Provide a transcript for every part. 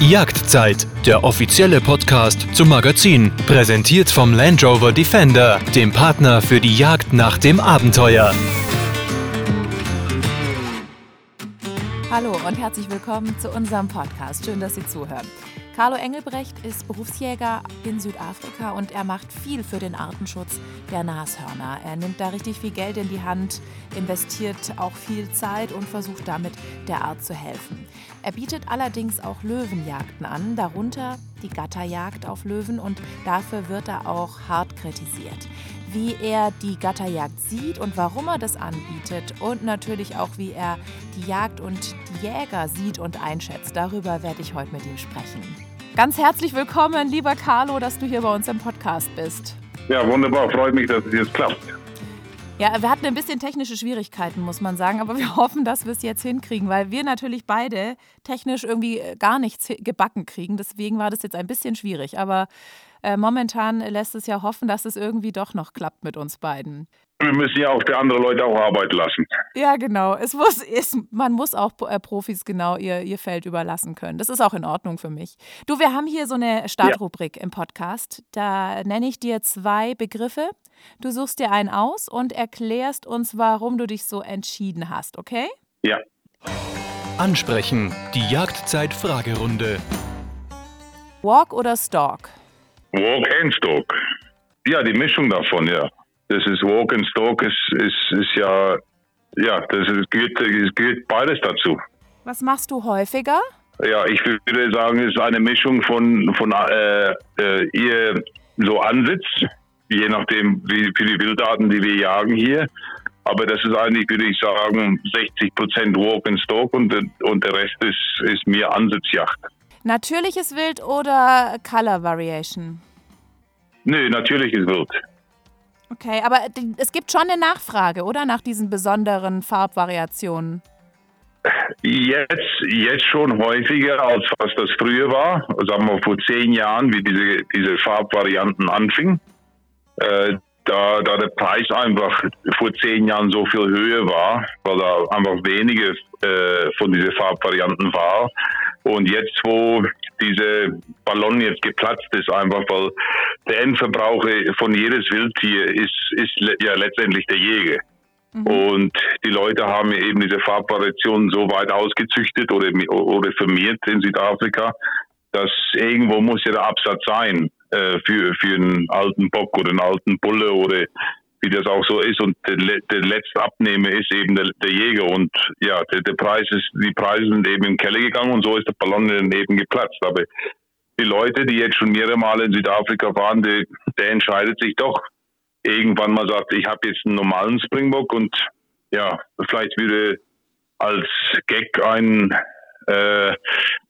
Jagdzeit, der offizielle Podcast zum Magazin, präsentiert vom Land Rover Defender, dem Partner für die Jagd nach dem Abenteuer. Hallo und herzlich willkommen zu unserem Podcast. Schön, dass Sie zuhören. Carlo Engelbrecht ist Berufsjäger in Südafrika und er macht viel für den Artenschutz der Nashörner. Er nimmt da richtig viel Geld in die Hand, investiert auch viel Zeit und versucht damit der Art zu helfen. Er bietet allerdings auch Löwenjagden an, darunter die Gatterjagd auf Löwen und dafür wird er auch hart kritisiert wie er die Gatterjagd sieht und warum er das anbietet und natürlich auch, wie er die Jagd und die Jäger sieht und einschätzt. Darüber werde ich heute mit ihm sprechen. Ganz herzlich willkommen, lieber Carlo, dass du hier bei uns im Podcast bist. Ja, wunderbar. Freut mich, dass es jetzt klappt. Ja, wir hatten ein bisschen technische Schwierigkeiten, muss man sagen, aber wir hoffen, dass wir es jetzt hinkriegen, weil wir natürlich beide technisch irgendwie gar nichts gebacken kriegen. Deswegen war das jetzt ein bisschen schwierig. Aber äh, momentan lässt es ja hoffen, dass es irgendwie doch noch klappt mit uns beiden. Wir müssen ja auch für andere Leute auch arbeiten lassen. Ja, genau. Es muss, es, man muss auch äh, Profis genau ihr, ihr Feld überlassen können. Das ist auch in Ordnung für mich. Du, wir haben hier so eine Startrubrik ja. im Podcast. Da nenne ich dir zwei Begriffe. Du suchst dir einen aus und erklärst uns, warum du dich so entschieden hast, okay? Ja. Ansprechen. Die Jagdzeit-Fragerunde. Walk oder Stalk? Walk and Stalk. Ja, die Mischung davon, ja. Das ist Walk and Stalk, ist, ist, ist ja, ja, das ist, es gilt beides dazu. Was machst du häufiger? Ja, ich würde sagen, es ist eine Mischung von, von äh, äh, ihr so Ansitz, je nachdem, wie viele Wildarten, die wir jagen hier. Aber das ist eigentlich, würde ich sagen, 60 Prozent Walk and Stalk und, und der Rest ist, ist mehr Ansitzjagd. Natürliches Wild oder Color Variation? Nö, natürliches Wild. Okay, aber es gibt schon eine Nachfrage, oder? Nach diesen besonderen Farbvariationen. Jetzt, jetzt schon häufiger, als was das früher war. Sagen wir vor zehn Jahren, wie diese, diese Farbvarianten anfingen. Äh, da, da der Preis einfach vor zehn Jahren so viel höher war, weil da einfach wenige äh, von diesen Farbvarianten war. Und jetzt, wo diese Ballon jetzt geplatzt ist, einfach weil der Endverbraucher von jedes Wildtier ist, ist ja letztendlich der Jäger. Mhm. Und die Leute haben eben diese Farbvariationen so weit ausgezüchtet oder, oder firmiert in Südafrika, dass irgendwo muss ja der Absatz sein äh, für, für einen alten Bock oder einen alten Bulle oder wie das auch so ist. Und der, der letzte Abnehmer ist eben der, der Jäger. Und ja, der, der, Preis ist, die Preise sind eben im Keller gegangen und so ist der Ballon eben geplatzt. Aber die Leute, die jetzt schon mehrere Male in Südafrika waren, die, der entscheidet sich doch irgendwann mal sagt, ich habe jetzt einen normalen Springbock und ja, vielleicht würde als Gag ein äh,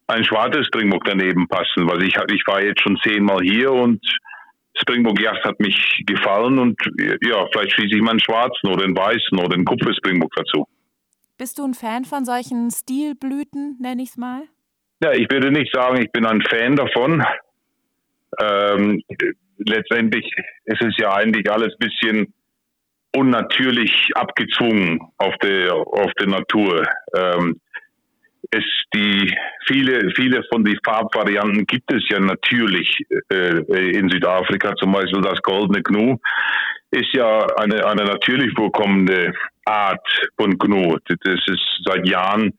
ein schwarzes Springbock daneben passen, weil ich ich war jetzt schon zehnmal hier und Springbok Yacht hat mich gefallen und ja, vielleicht schließe ich mal einen schwarzen oder einen weißen oder einen Kupferspringbok dazu. Bist du ein Fan von solchen Stilblüten, nenne ich es mal? Ja, ich würde nicht sagen, ich bin ein Fan davon. Ähm, letztendlich ist es ja eigentlich alles ein bisschen unnatürlich abgezwungen auf der auf der Natur. Ähm, es die viele viele von den Farbvarianten gibt es ja natürlich äh, in Südafrika zum Beispiel das goldene Gnu ist ja eine eine natürlich vorkommende Art von Gnu. Das ist seit Jahren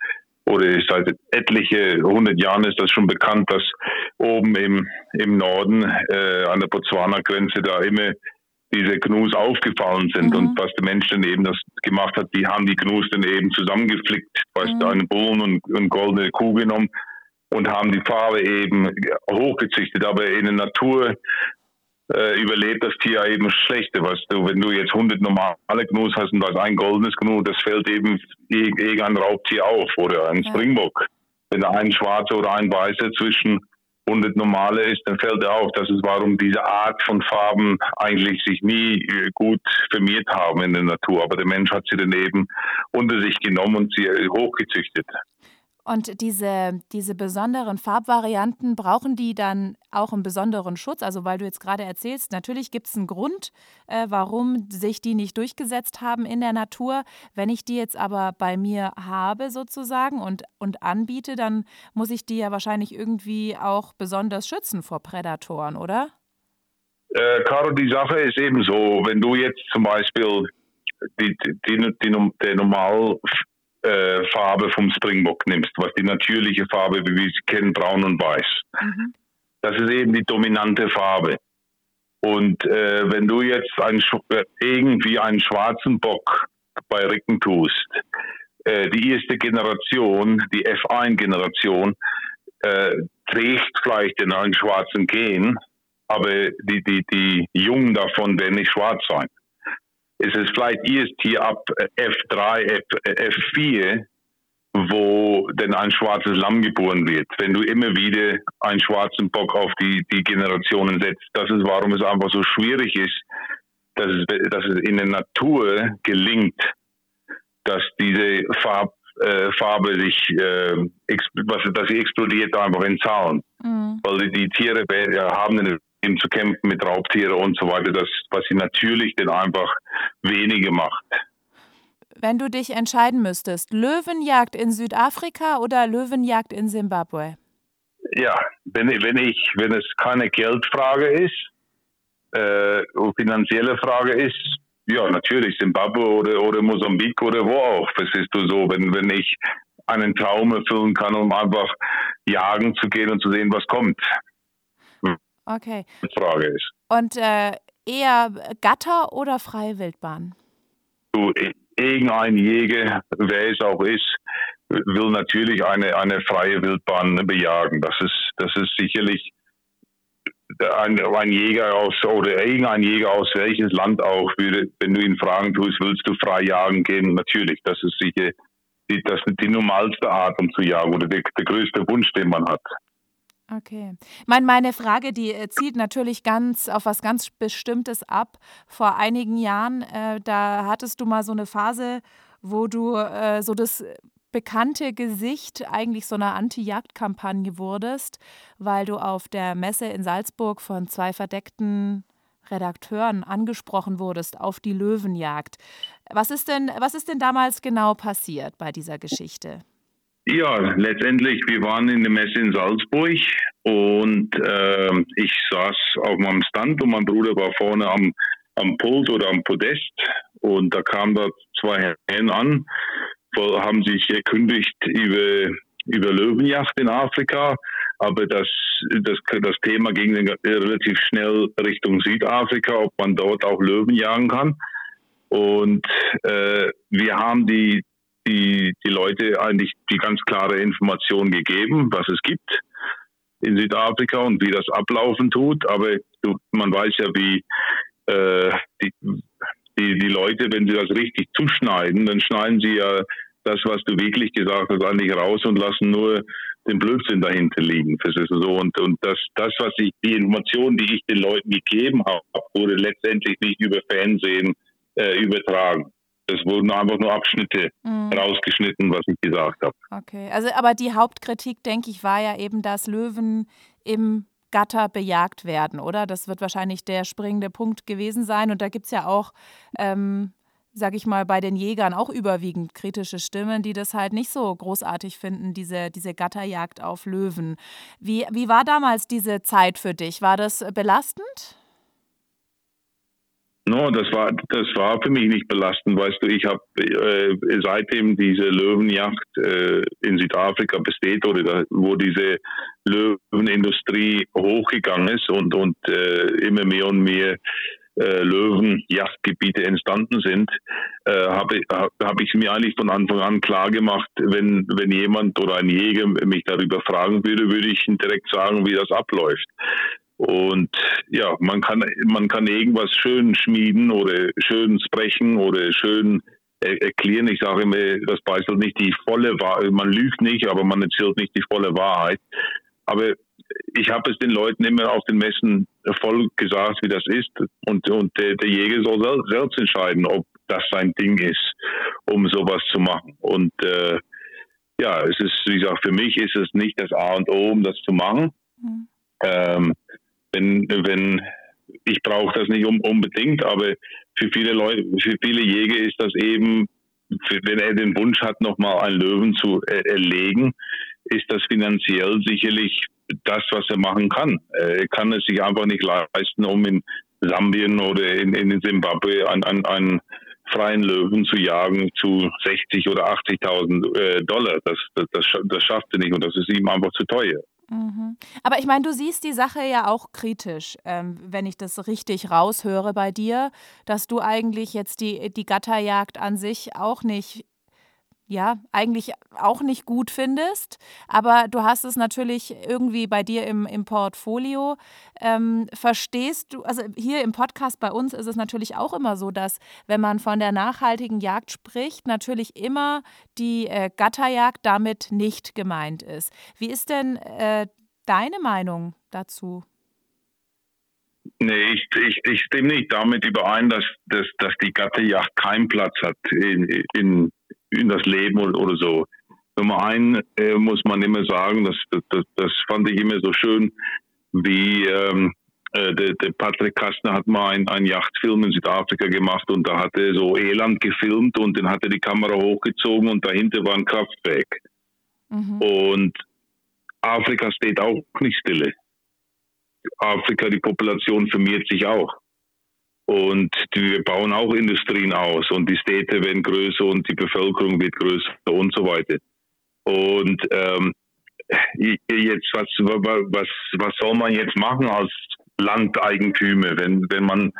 oder seit etliche hundert Jahren ist das schon bekannt dass oben im im Norden äh, an der Botswana Grenze da immer diese Gnus aufgefallen sind. Mhm. Und was der Mensch dann eben das gemacht hat, die haben die Gnus dann eben zusammengeflickt, weißt mhm. einen Bullen und, und goldene Kuh genommen und haben die Farbe eben hochgezüchtet. Aber in der Natur äh, überlebt das Tier eben schlechter. Weißt du, wenn du jetzt 100 normale Gnus hast und du hast ein goldenes Gnu, das fällt eben irgendein Raubtier auf oder ein ja. Springbock. Wenn da ein schwarzer oder ein weißer zwischen 100 normale ist, dann fällt auf, dass es warum diese Art von Farben eigentlich sich nie äh, gut firmiert haben in der Natur. Aber der Mensch hat sie dann eben unter sich genommen und sie hochgezüchtet. Und diese, diese besonderen Farbvarianten, brauchen die dann auch einen besonderen Schutz? Also weil du jetzt gerade erzählst, natürlich gibt es einen Grund, äh, warum sich die nicht durchgesetzt haben in der Natur. Wenn ich die jetzt aber bei mir habe sozusagen und, und anbiete, dann muss ich die ja wahrscheinlich irgendwie auch besonders schützen vor Prädatoren, oder? Äh, Caro, die Sache ist eben so, wenn du jetzt zum Beispiel die, die, die, die, der normal äh, Farbe vom Springbok nimmst, was die natürliche Farbe, wie wir sie kennen, braun und weiß. Mhm. Das ist eben die dominante Farbe. Und äh, wenn du jetzt ein, äh, irgendwie einen schwarzen Bock bei Ricken tust, äh, die erste Generation, die F1-Generation, äh, trägt vielleicht in einen schwarzen Gen, aber die, die, die Jungen davon werden nicht schwarz sein ist es vielleicht erst hier ab F3, F, F4, wo denn ein schwarzes Lamm geboren wird. Wenn du immer wieder einen schwarzen Bock auf die, die Generationen setzt, das ist, warum es einfach so schwierig ist, dass es, dass es in der Natur gelingt, dass diese Farb, äh, Farbe sich, äh, was, dass sie explodiert einfach in Zahlen. Mhm. Weil die, die Tiere haben eine eben zu kämpfen mit Raubtieren und so weiter, das, was sie natürlich dann einfach weniger macht. Wenn du dich entscheiden müsstest, Löwenjagd in Südafrika oder Löwenjagd in Simbabwe? Ja, wenn, wenn, ich, wenn es keine Geldfrage ist, äh, finanzielle Frage ist, ja, natürlich Simbabwe oder, oder Mosambik oder wo auch. Das ist so, wenn, wenn ich einen Traum erfüllen kann, um einfach jagen zu gehen und zu sehen, was kommt. Okay. Frage ist. Und äh, eher Gatter oder freie Wildbahn? Du, irgendein Jäger, wer es auch ist, will natürlich eine, eine freie Wildbahn bejagen. Das ist, das ist sicherlich ein, ein Jäger aus oder irgendein Jäger aus welches Land auch würde, wenn du ihn fragen tust, willst du frei jagen gehen? Natürlich, das ist sicher die, das ist die normalste Art, um zu jagen oder der, der größte Wunsch, den man hat. Okay. Mein, meine Frage, die äh, zielt natürlich ganz auf was ganz Bestimmtes ab. Vor einigen Jahren, äh, da hattest du mal so eine Phase, wo du äh, so das bekannte Gesicht eigentlich so einer Anti-Jagd-Kampagne wurdest, weil du auf der Messe in Salzburg von zwei verdeckten Redakteuren angesprochen wurdest auf die Löwenjagd. Was ist denn, was ist denn damals genau passiert bei dieser Geschichte? Ja, letztendlich, wir waren in der Messe in Salzburg und äh, ich saß auf meinem Stand und mein Bruder war vorne am, am Pult oder am Podest und da kamen da zwei Herren an, haben sich erkündigt über, über Löwenjacht in Afrika, aber das, das, das Thema ging relativ schnell Richtung Südafrika, ob man dort auch Löwen jagen kann. Und äh, wir haben die, die, die Leute eigentlich die ganz klare Information gegeben, was es gibt in Südafrika und wie das ablaufen tut. Aber du, man weiß ja, wie äh, die, die, die Leute, wenn sie das richtig zuschneiden, dann schneiden sie ja das, was du wirklich gesagt hast, eigentlich raus und lassen nur den Blödsinn dahinter liegen. Das ist so. Und, und das, das, was ich, die Information, die ich den Leuten gegeben habe, wurde letztendlich nicht über Fernsehen äh, übertragen. Es wurden einfach nur Abschnitte mhm. rausgeschnitten, was ich gesagt habe. Okay, also aber die Hauptkritik, denke ich, war ja eben, dass Löwen im Gatter bejagt werden, oder? Das wird wahrscheinlich der springende Punkt gewesen sein. Und da gibt es ja auch, ähm, sage ich mal, bei den Jägern auch überwiegend kritische Stimmen, die das halt nicht so großartig finden, diese, diese Gatterjagd auf Löwen. Wie, wie war damals diese Zeit für dich? War das belastend? No, das war das war für mich nicht belastend, weißt du. Ich habe äh, seitdem diese Löwenjagd äh, in Südafrika besteht oder da, wo diese Löwenindustrie hochgegangen ist und und äh, immer mehr und mehr äh, Löwenjagdgebiete entstanden sind, äh, habe hab ich mir eigentlich von Anfang an klar gemacht, wenn wenn jemand oder ein Jäger mich darüber fragen würde, würde ich ihm direkt sagen, wie das abläuft. Und ja, man kann, man kann irgendwas schön schmieden oder schön sprechen oder schön erklären. Ich sage immer, das halt nicht die volle Wahrheit. Man lügt nicht, aber man erzählt nicht die volle Wahrheit. Aber ich habe es den Leuten immer auf den Messen voll gesagt, wie das ist. Und, und der, der Jäger soll selbst entscheiden, ob das sein Ding ist, um sowas zu machen. Und äh, ja, es ist, wie gesagt, für mich ist es nicht das A und O, um das zu machen. Mhm. Ähm, wenn, wenn, ich brauche das nicht unbedingt, aber für viele Leute, für viele Jäger ist das eben, wenn er den Wunsch hat, nochmal einen Löwen zu erlegen, ist das finanziell sicherlich das, was er machen kann. Er kann es sich einfach nicht leisten, um in Sambien oder in, in Zimbabwe an, an, an freien Löwen zu jagen zu 60 oder 80.000 äh, Dollar. Das, das, das, das schafft er nicht und das ist ihm einfach zu teuer. Mhm. Aber ich meine, du siehst die Sache ja auch kritisch, ähm, wenn ich das richtig raushöre bei dir, dass du eigentlich jetzt die, die Gatterjagd an sich auch nicht ja, eigentlich auch nicht gut findest. Aber du hast es natürlich irgendwie bei dir im, im Portfolio. Ähm, verstehst du, also hier im Podcast bei uns ist es natürlich auch immer so, dass wenn man von der nachhaltigen Jagd spricht, natürlich immer die äh, Gatterjagd damit nicht gemeint ist. Wie ist denn äh, deine Meinung dazu? Nee, ich, ich, ich stimme nicht damit überein, dass, dass, dass die Gatterjagd keinen Platz hat in, in in das Leben oder, oder so. Nummer eins äh, muss man immer sagen, das, das, das fand ich immer so schön, wie ähm, äh, der, der Patrick Kastner hat mal einen, einen Yachtfilm in Südafrika gemacht und da hat er so Eland gefilmt und dann hat er die Kamera hochgezogen und dahinter war ein Kraftwerk. Mhm. Und Afrika steht auch nicht stille. Afrika, die Population vermehrt sich auch. Und wir bauen auch Industrien aus und die Städte werden größer und die Bevölkerung wird größer und so weiter. Und ähm, jetzt, was, was, was soll man jetzt machen als Landeigentümer, wenn, wenn man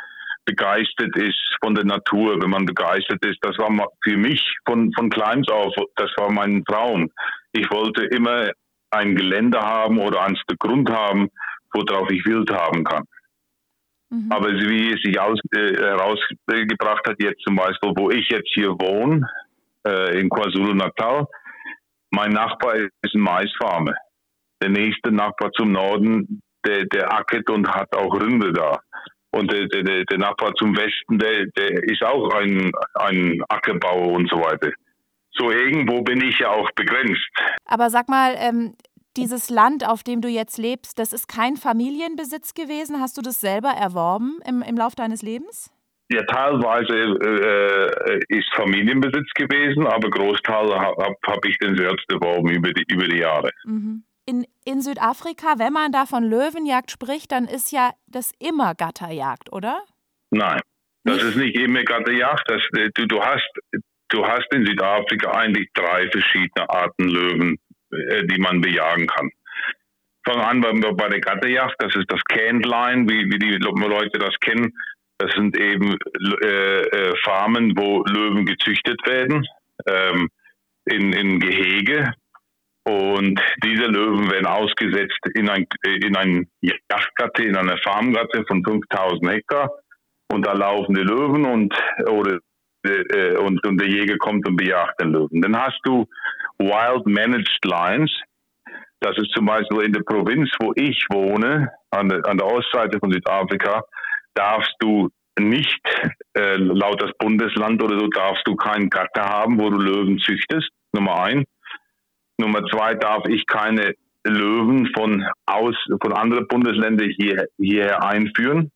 begeistert ist von der Natur, wenn man begeistert ist, das war für mich von, von kleins auf, das war mein Traum. Ich wollte immer ein Gelände haben oder ein Stück Grund haben, worauf ich Wild haben kann. Mhm. Aber wie es sich aus, äh, herausgebracht hat, jetzt zum Beispiel, wo ich jetzt hier wohne, äh, in KwaZulu-Natal, mein Nachbar ist ein Maisfarmer. Der nächste Nachbar zum Norden, der, der ackert und hat auch Rinde da. Und der, der, der Nachbar zum Westen, der, der ist auch ein, ein Ackerbauer und so weiter. So irgendwo bin ich ja auch begrenzt. Aber sag mal, ähm, dieses Land, auf dem du jetzt lebst, das ist kein Familienbesitz gewesen. Hast du das selber erworben im, im Lauf deines Lebens? Ja, teilweise äh, ist Familienbesitz gewesen, aber Großteil habe hab ich den selbst erworben über die, über die Jahre. Mhm. In, in Südafrika, wenn man da von Löwenjagd spricht, dann ist ja das immer Gatterjagd, oder? Nein, das ist nicht immer Gatterjagd. Das, du, du, hast, du hast in Südafrika eigentlich drei verschiedene Arten Löwen äh, die man bejagen kann. Fangen an bei, bei der Gatterjagd, das ist das Candline, wie, wie die Leute das kennen. Das sind eben äh, äh, Farmen, wo Löwen gezüchtet werden, ähm, in, in Gehege. Und diese Löwen werden ausgesetzt in ein, in ein Yachtgatte, in eine Farmgatte von 5000 Hektar. Und da laufen die Löwen und, oder, äh, und, und der Jäger kommt und bejagt den Löwen. Dann hast du Wild Managed Lines. Das ist zum Beispiel in der Provinz, wo ich wohne, an der, an der Ostseite von Südafrika, darfst du nicht, äh, laut das Bundesland oder so, darfst du keinen Gatter haben, wo du Löwen züchtest, Nummer ein. Nummer zwei darf ich keine Löwen von, aus, von anderen Bundesländern hier, hierher einführen.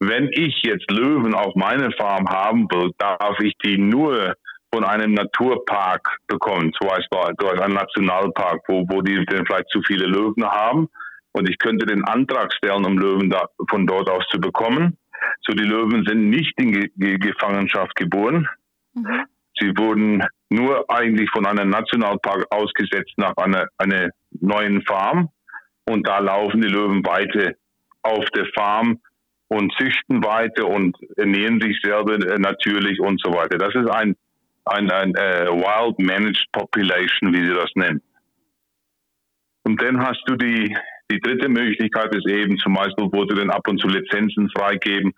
Wenn ich jetzt Löwen auf meiner Farm haben will, darf ich die nur von einem Naturpark bekommen, zum Beispiel durch einen Nationalpark, wo, wo die vielleicht zu viele Löwen haben. Und ich könnte den Antrag stellen, um Löwen da, von dort aus zu bekommen. So, die Löwen sind nicht in Ge Gefangenschaft geboren. Mhm. Sie wurden nur eigentlich von einem Nationalpark ausgesetzt nach einer, einer neuen Farm. Und da laufen die Löwen weiter auf der Farm und züchten weiter und ernähren sich selber natürlich und so weiter. Das ist ein ein, ein äh, Wild Managed Population, wie sie das nennen. Und dann hast du die, die dritte Möglichkeit ist eben zum Beispiel, wo sie dann ab und zu Lizenzen freigeben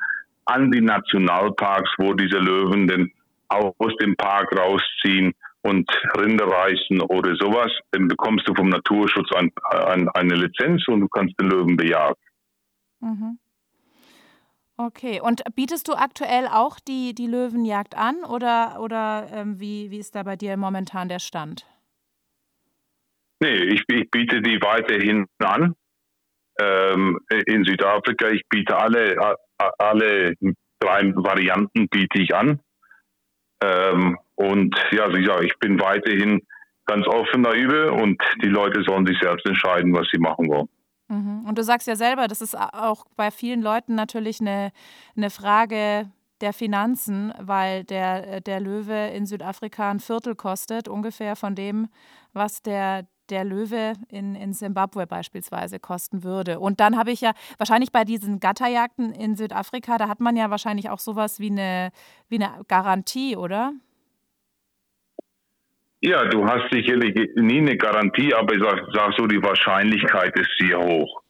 an die Nationalparks, wo diese Löwen dann aus dem Park rausziehen und Rinder reißen oder sowas, dann bekommst du vom Naturschutz ein, ein, eine Lizenz und du kannst den Löwen bejagen. Mhm. Okay, und bietest du aktuell auch die, die Löwenjagd an oder, oder ähm, wie, wie ist da bei dir momentan der Stand? Nee, ich, ich biete die weiterhin an. Ähm, in Südafrika, ich biete alle, alle drei Varianten biete ich an. Ähm, und ja, wie gesagt, ich bin weiterhin ganz offen darüber und die Leute sollen sich selbst entscheiden, was sie machen wollen. Mhm. Und du sagst ja selber, das ist auch bei vielen Leuten natürlich eine, eine Frage der Finanzen, weil der, der Löwe in Südafrika ein Viertel kostet, ungefähr von dem, was der, der Löwe in, in Zimbabwe beispielsweise kosten würde. Und dann habe ich ja wahrscheinlich bei diesen Gatterjagden in Südafrika, da hat man ja wahrscheinlich auch sowas wie eine, wie eine Garantie, oder? Ja, du hast sicherlich nie eine Garantie, aber ich sag, sag so, die Wahrscheinlichkeit ist sehr hoch,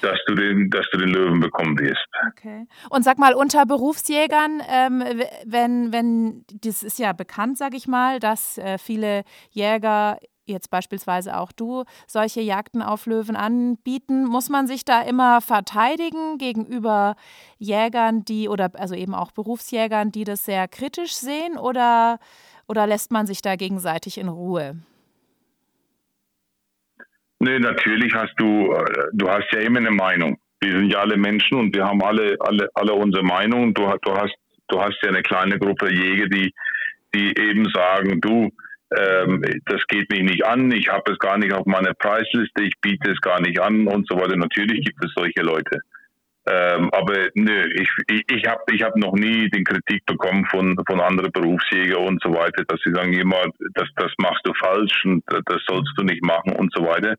dass du den, dass du den Löwen bekommen wirst. Okay. Und sag mal, unter Berufsjägern, ähm, wenn, wenn, das ist ja bekannt, sag ich mal, dass äh, viele Jäger jetzt beispielsweise auch du, solche Jagden auf Löwen anbieten, muss man sich da immer verteidigen gegenüber Jägern, die oder also eben auch Berufsjägern, die das sehr kritisch sehen oder oder lässt man sich da gegenseitig in Ruhe? Nee, natürlich hast du, äh, du hast ja immer eine Meinung. Wir sind ja alle Menschen und wir haben alle, alle, alle unsere Meinung. Du, du hast, du hast ja eine kleine Gruppe Jäger, die, die eben sagen, du, ähm, das geht mich nicht an, ich habe es gar nicht auf meiner Preisliste, ich biete es gar nicht an und so weiter. Natürlich gibt es solche Leute. Ähm, aber nö, ich, ich, ich habe ich hab noch nie den Kritik bekommen von, von anderen Berufsjägern und so weiter, dass sie sagen immer, das, das machst du falsch und das sollst du nicht machen und so weiter.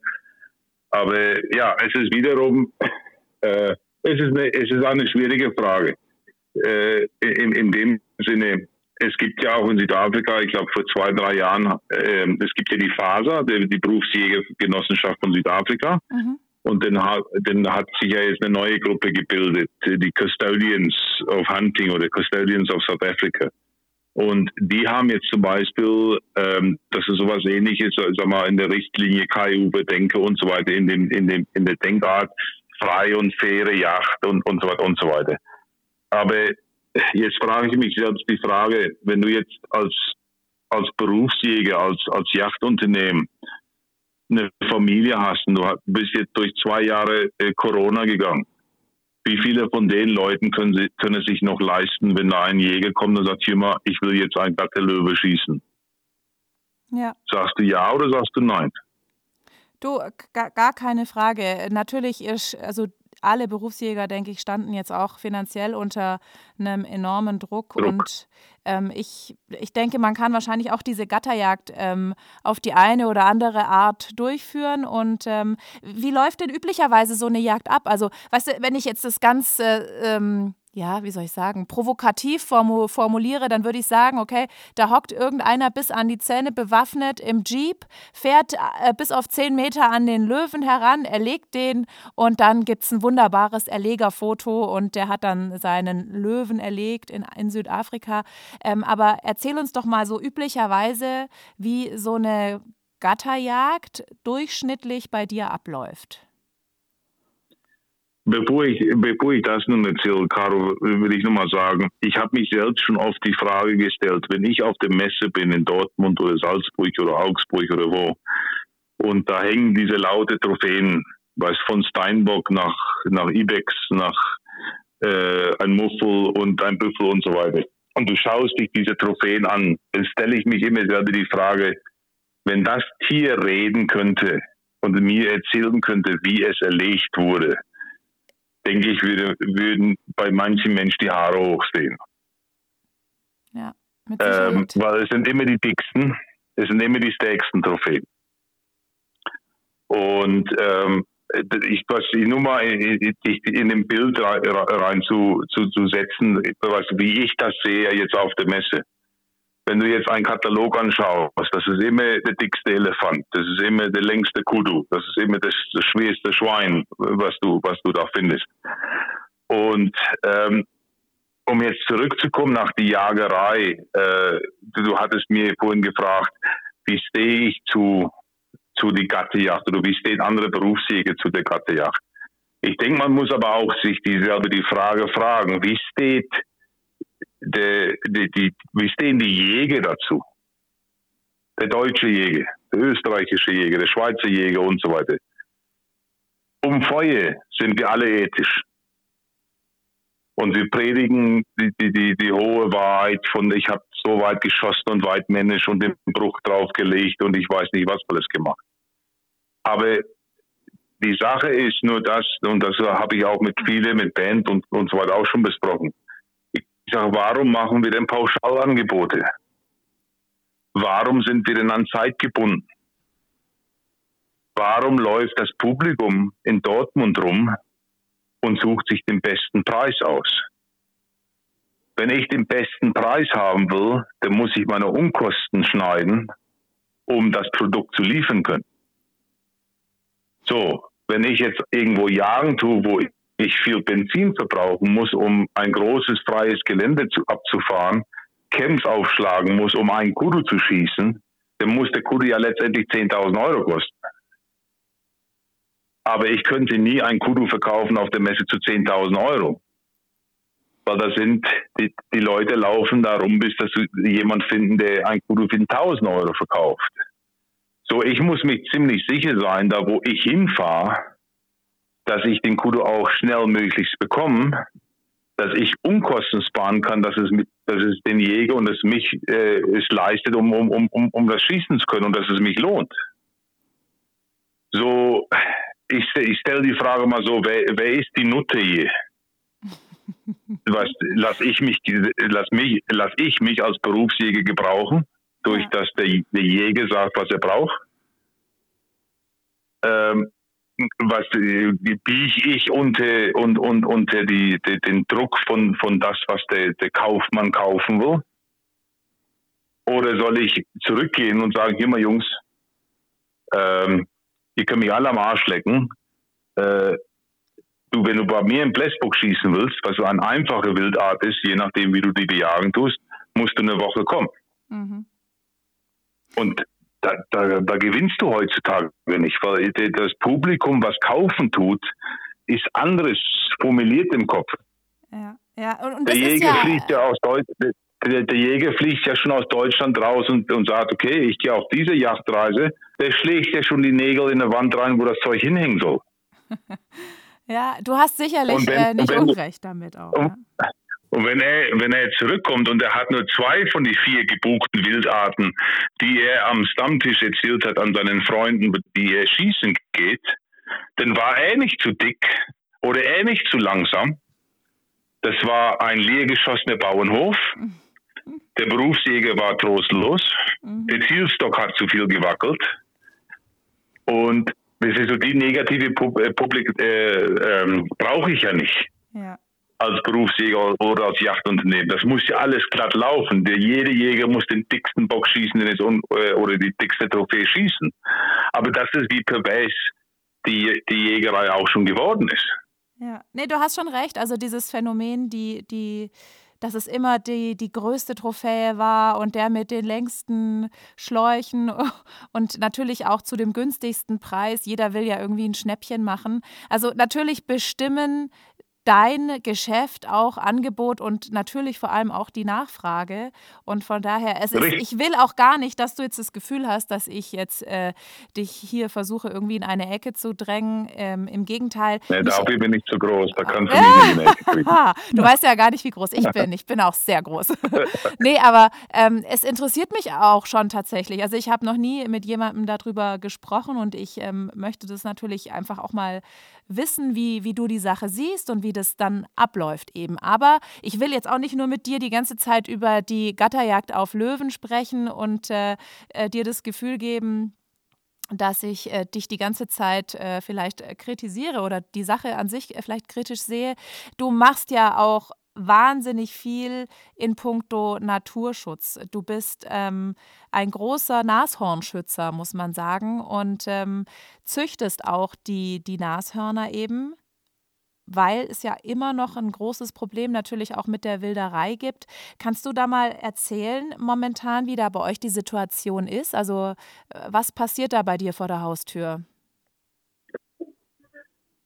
Aber ja, es ist wiederum, äh, es, ist eine, es ist eine schwierige Frage. Äh, in, in dem Sinne, es gibt ja auch in Südafrika, ich glaube vor zwei, drei Jahren, äh, es gibt ja die FASA, die, die Berufsjägergenossenschaft von Südafrika. Mhm. Und dann hat, dann hat sich ja jetzt eine neue Gruppe gebildet, die Custodians of Hunting oder Custodians of South Africa. Und die haben jetzt zum Beispiel, ähm, das ist sowas ähnliches, sag mal, in der Richtlinie KU-Bedenke und so weiter, in dem, in dem, in der Denkart, freie und faire Yacht und, und so weiter und so weiter. Aber jetzt frage ich mich selbst die Frage, wenn du jetzt als, als Berufsjäger, als, als Yachtunternehmen eine Familie hast und du bist jetzt durch zwei Jahre äh, Corona gegangen, wie viele von den Leuten können, sie, können sich noch leisten, wenn da ein Jäger kommt und sagt, Jimmer, ich will jetzt ein Gattelöwe schießen? Ja. Sagst du ja oder sagst du nein? Du, gar keine Frage. Natürlich ist, also alle Berufsjäger, denke ich, standen jetzt auch finanziell unter einem enormen Druck. Druck. Und ähm, ich, ich denke, man kann wahrscheinlich auch diese Gatterjagd ähm, auf die eine oder andere Art durchführen. Und ähm, wie läuft denn üblicherweise so eine Jagd ab? Also, weißt du, wenn ich jetzt das Ganze ähm, ja, wie soll ich sagen, provokativ formuliere, dann würde ich sagen, okay, da hockt irgendeiner bis an die Zähne bewaffnet im Jeep, fährt äh, bis auf zehn Meter an den Löwen heran, erlegt den und dann gibt es ein wunderbares Erlegerfoto und der hat dann seinen Löwen erlegt in, in Südafrika. Ähm, aber erzähl uns doch mal so üblicherweise, wie so eine Gatterjagd durchschnittlich bei dir abläuft. Bevor ich, bevor ich das nun erzähle, Caro, will ich nur mal sagen, ich habe mich selbst schon oft die Frage gestellt, wenn ich auf der Messe bin in Dortmund oder Salzburg oder Augsburg oder wo, und da hängen diese laute Trophäen, weiß von Steinbock nach, nach Ibex, nach äh, ein Muffel und ein Büffel und so weiter. Und du schaust dich diese Trophäen an, dann stelle ich mich immer selber die Frage, wenn das Tier reden könnte und mir erzählen könnte, wie es erlegt wurde, denke ich, würde, würden bei manchen Menschen die Haare hochstehen. Ja, ähm, weil es sind immer die dicksten, es sind immer die stärksten Trophäen. Und ähm, ich was nur mal in, in dem Bild rein, zu, zu, zu setzen, wie ich das sehe jetzt auf der Messe wenn du jetzt einen Katalog anschaust, das ist immer der dickste Elefant, das ist immer der längste Kudu, das ist immer das, das schwerste Schwein, was du, was du da findest. Und ähm, um jetzt zurückzukommen nach die Jagerei, äh, du hattest mir vorhin gefragt, wie stehe ich zu, zu die Gattejacht oder wie stehen andere Berufsjäger zu der Gattejacht? Ich denke, man muss aber auch sich dieselbe die Frage fragen, wie steht die, die, die, wie stehen die Jäger dazu? Der deutsche Jäger, der österreichische Jäger, der Schweizer Jäger und so weiter. Um Feuer sind wir alle ethisch. Und wir predigen die, die, die, die hohe Wahrheit von, ich habe so weit geschossen und weit männisch und den Bruch draufgelegt und ich weiß nicht, was alles gemacht. Aber die Sache ist nur das, und das habe ich auch mit vielen, mit Band und, und so weiter auch schon besprochen. Ich sage, warum machen wir denn Pauschalangebote? Warum sind wir denn an Zeit gebunden? Warum läuft das Publikum in Dortmund rum und sucht sich den besten Preis aus? Wenn ich den besten Preis haben will, dann muss ich meine Unkosten schneiden, um das Produkt zu liefern können. So, wenn ich jetzt irgendwo jagen tue, wo ich viel Benzin verbrauchen muss, um ein großes freies Gelände zu, abzufahren, Camps aufschlagen muss, um einen Kudu zu schießen, dann muss der Kudu ja letztendlich 10.000 Euro kosten. Aber ich könnte nie ein Kudu verkaufen auf der Messe zu 10.000 Euro. Weil da sind, die, die Leute laufen da rum, bis dass jemand finden, der ein Kudu für 1.000 Euro verkauft. So, ich muss mich ziemlich sicher sein, da wo ich hinfahre, dass ich den Kudu auch schnell möglichst bekomme, dass ich Unkosten sparen kann, dass es, mit, dass es den Jäger und es mich äh, es leistet, um, um, um, um das schießen zu können und dass es mich lohnt. So, ich, ich stelle die Frage mal so, wer, wer ist die Nutte hier? Was, lass ich mich, lass mich, lass ich mich als Berufsjäger gebrauchen? durch ja. das der, der, Jäger sagt, was er braucht. Ähm, was äh, biege ich unter und, und unter die, die, den Druck von, von das, was der, der Kaufmann kaufen will? Oder soll ich zurückgehen und sagen, mal Jungs, ähm, ihr könnt mich alle am Arsch lecken. Äh, du, wenn du bei mir im Plässbock schießen willst, was so eine einfache Wildart ist, je nachdem, wie du die bejagen tust, musst du eine Woche kommen. Mhm. Und da, da, da gewinnst du heutzutage nicht, weil das Publikum, was kaufen tut, ist anderes formuliert im Kopf. Ja, ja. Und, und der Jäger ja fliegt ja aus Deutschland. Der, der, Jäger fliegt ja schon aus Deutschland raus und, und sagt, okay, ich gehe auf diese Yachtreise. Der schlägt ja schon die Nägel in der Wand rein, wo das Zeug hinhängen soll. ja, du hast sicherlich wenn, äh, nicht Unrecht damit auch. Und, ja. Und wenn er, wenn er zurückkommt und er hat nur zwei von den vier gebuchten Wildarten, die er am Stammtisch erzählt hat an seinen Freunden, die er schießen geht, dann war er nicht zu dick oder er nicht zu langsam. Das war ein leergeschossener Bauernhof. Der Berufsjäger war trostlos. Mhm. Der Zielstock hat zu viel gewackelt. Und das ist so die negative Publik äh, äh, brauche ich ja nicht. Ja als Berufsjäger oder als Jachtunternehmen. Das muss ja alles glatt laufen. Der, jeder Jäger muss den dicksten Bock schießen äh, oder die dickste Trophäe schießen. Aber das ist wie pervers die, die Jägerei auch schon geworden ist. Ja, nee, du hast schon recht. Also dieses Phänomen, die, die, dass es immer die, die größte Trophäe war und der mit den längsten Schläuchen und natürlich auch zu dem günstigsten Preis. Jeder will ja irgendwie ein Schnäppchen machen. Also natürlich bestimmen dein Geschäft auch Angebot und natürlich vor allem auch die Nachfrage. Und von daher, es ist, ich will auch gar nicht, dass du jetzt das Gefühl hast, dass ich jetzt äh, dich hier versuche, irgendwie in eine Ecke zu drängen. Ähm, Im Gegenteil. Nee, dafür bin ich zu groß, da kannst du mich nicht in die Ecke kriegen. du weißt ja gar nicht, wie groß ich bin. Ich bin auch sehr groß. nee, aber ähm, es interessiert mich auch schon tatsächlich. Also ich habe noch nie mit jemandem darüber gesprochen und ich ähm, möchte das natürlich einfach auch mal wissen, wie, wie du die Sache siehst und wie das dann abläuft eben. Aber ich will jetzt auch nicht nur mit dir die ganze Zeit über die Gatterjagd auf Löwen sprechen und äh, äh, dir das Gefühl geben, dass ich äh, dich die ganze Zeit äh, vielleicht kritisiere oder die Sache an sich äh, vielleicht kritisch sehe. Du machst ja auch wahnsinnig viel in puncto Naturschutz. Du bist ähm, ein großer Nashornschützer, muss man sagen, und ähm, züchtest auch die, die Nashörner eben weil es ja immer noch ein großes Problem natürlich auch mit der Wilderei gibt. Kannst du da mal erzählen momentan, wie da bei euch die Situation ist? Also äh, was passiert da bei dir vor der Haustür?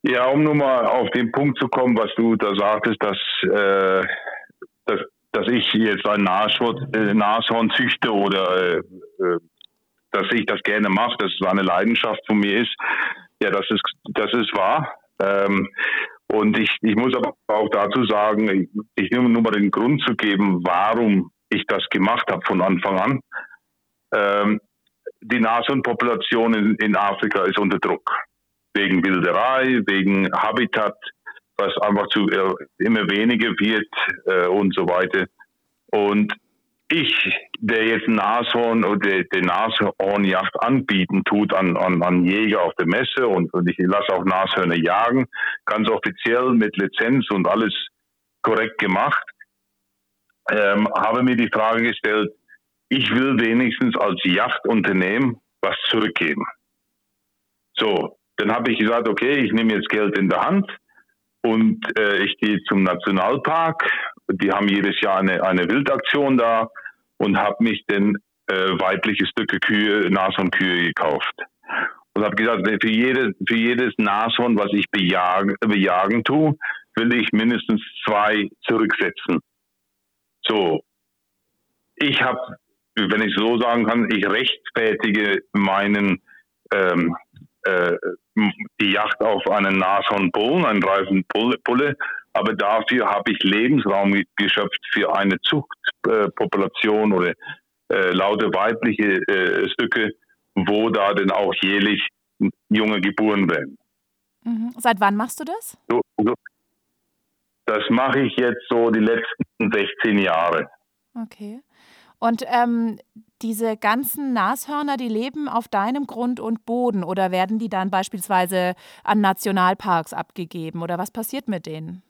Ja, um nur mal auf den Punkt zu kommen, was du da sagtest, dass, äh, dass, dass ich jetzt ein Nashorn, äh, Nashorn züchte oder äh, äh dass ich das gerne mache, dass es eine Leidenschaft von mir ist, ja, das ist, das ist wahr. Ähm, und ich, ich muss aber auch dazu sagen, ich, ich nehme nur mal den Grund zu geben, warum ich das gemacht habe von Anfang an. Ähm, die Nashornpopulation in, in Afrika ist unter Druck. Wegen Wilderei, wegen Habitat, was einfach zu äh, immer weniger wird äh, und so weiter. Und ich, der jetzt Nashorn oder die Nashornjagd anbieten tut an, an, an Jäger auf der Messe und, und ich lasse auch Nashörner jagen, ganz offiziell mit Lizenz und alles korrekt gemacht, ähm, habe mir die Frage gestellt, ich will wenigstens als Yachtunternehmen was zurückgeben. So, dann habe ich gesagt, okay, ich nehme jetzt Geld in der Hand und äh, ich gehe zum Nationalpark. Die haben jedes Jahr eine, eine Wildaktion da und habe mich dann äh, weibliche Stücke Kühe, Nashornkühe gekauft. Und habe gesagt, für, jede, für jedes Nashorn, was ich bejagen, bejagen tue, will ich mindestens zwei zurücksetzen. So. Ich habe, wenn ich so sagen kann, ich rechtfertige meinen ähm, äh, die Yacht auf einen Nashornbullen, einen reifen Pulle, aber dafür habe ich Lebensraum geschöpft für eine Zuchtpopulation äh, oder äh, lauter weibliche äh, Stücke, wo da dann auch jährlich junge geboren werden. Mhm. Seit wann machst du das? So, so. Das mache ich jetzt so die letzten 16 Jahre. Okay. Und ähm, diese ganzen Nashörner, die leben auf deinem Grund und Boden oder werden die dann beispielsweise an Nationalparks abgegeben oder was passiert mit denen?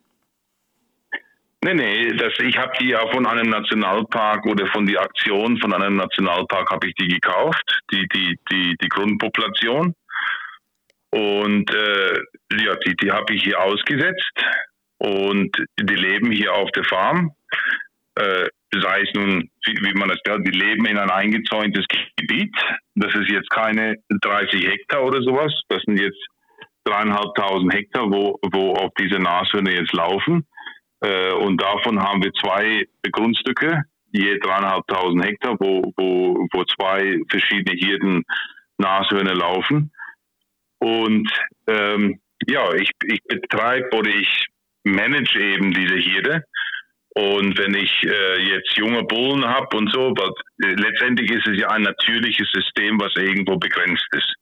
Nee, nee, das, ich habe die ja von einem Nationalpark oder von der Aktion von einem Nationalpark habe ich die gekauft, die, die, die, die Grundpopulation. Und äh, ja, die, die habe ich hier ausgesetzt und die leben hier auf der Farm. Äh, sei es nun, wie, man das nennt, die leben in ein eingezäuntes Gebiet. Das ist jetzt keine 30 Hektar oder sowas. Das sind jetzt dreieinhalbtausend Hektar, wo, wo auf diese Nashörner jetzt laufen. Äh, und davon haben wir zwei Grundstücke, je dreieinhalbtausend Hektar, wo, wo, wo zwei verschiedene Hirten Nashörner laufen. Und ähm, ja, ich, ich betreibe oder ich manage eben diese Hirte. Und wenn ich äh, jetzt junge Bullen habe und so, aber äh, letztendlich ist es ja ein natürliches System, was irgendwo begrenzt ist.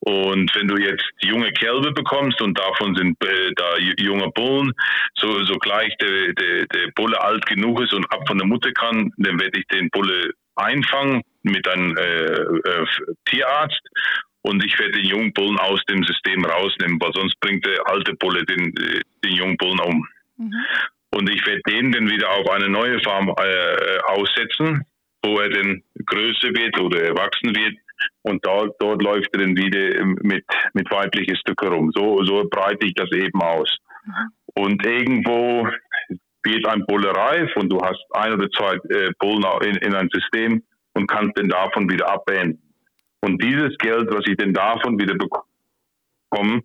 Und wenn du jetzt junge Kälber bekommst und davon sind äh, da junge Bullen, so, so gleich der, der, der Bulle alt genug ist und ab von der Mutter kann, dann werde ich den Bulle einfangen mit einem äh, äh, Tierarzt und ich werde den jungen Bullen aus dem System rausnehmen, weil sonst bringt der alte Bulle den, äh, den jungen Bullen um. Mhm. Und ich werde den dann wieder auf eine neue Farm äh, aussetzen, wo er dann größer wird oder erwachsen wird. Und da, dort läuft er dann wieder mit, mit weiblichen Stücken rum. So, so breite ich das eben aus. Und irgendwo wird ein Bulle reif und du hast ein oder zwei äh, Bullen in, in ein System und kannst dann davon wieder abbeenden. Und dieses Geld, was ich denn davon wieder bekomme,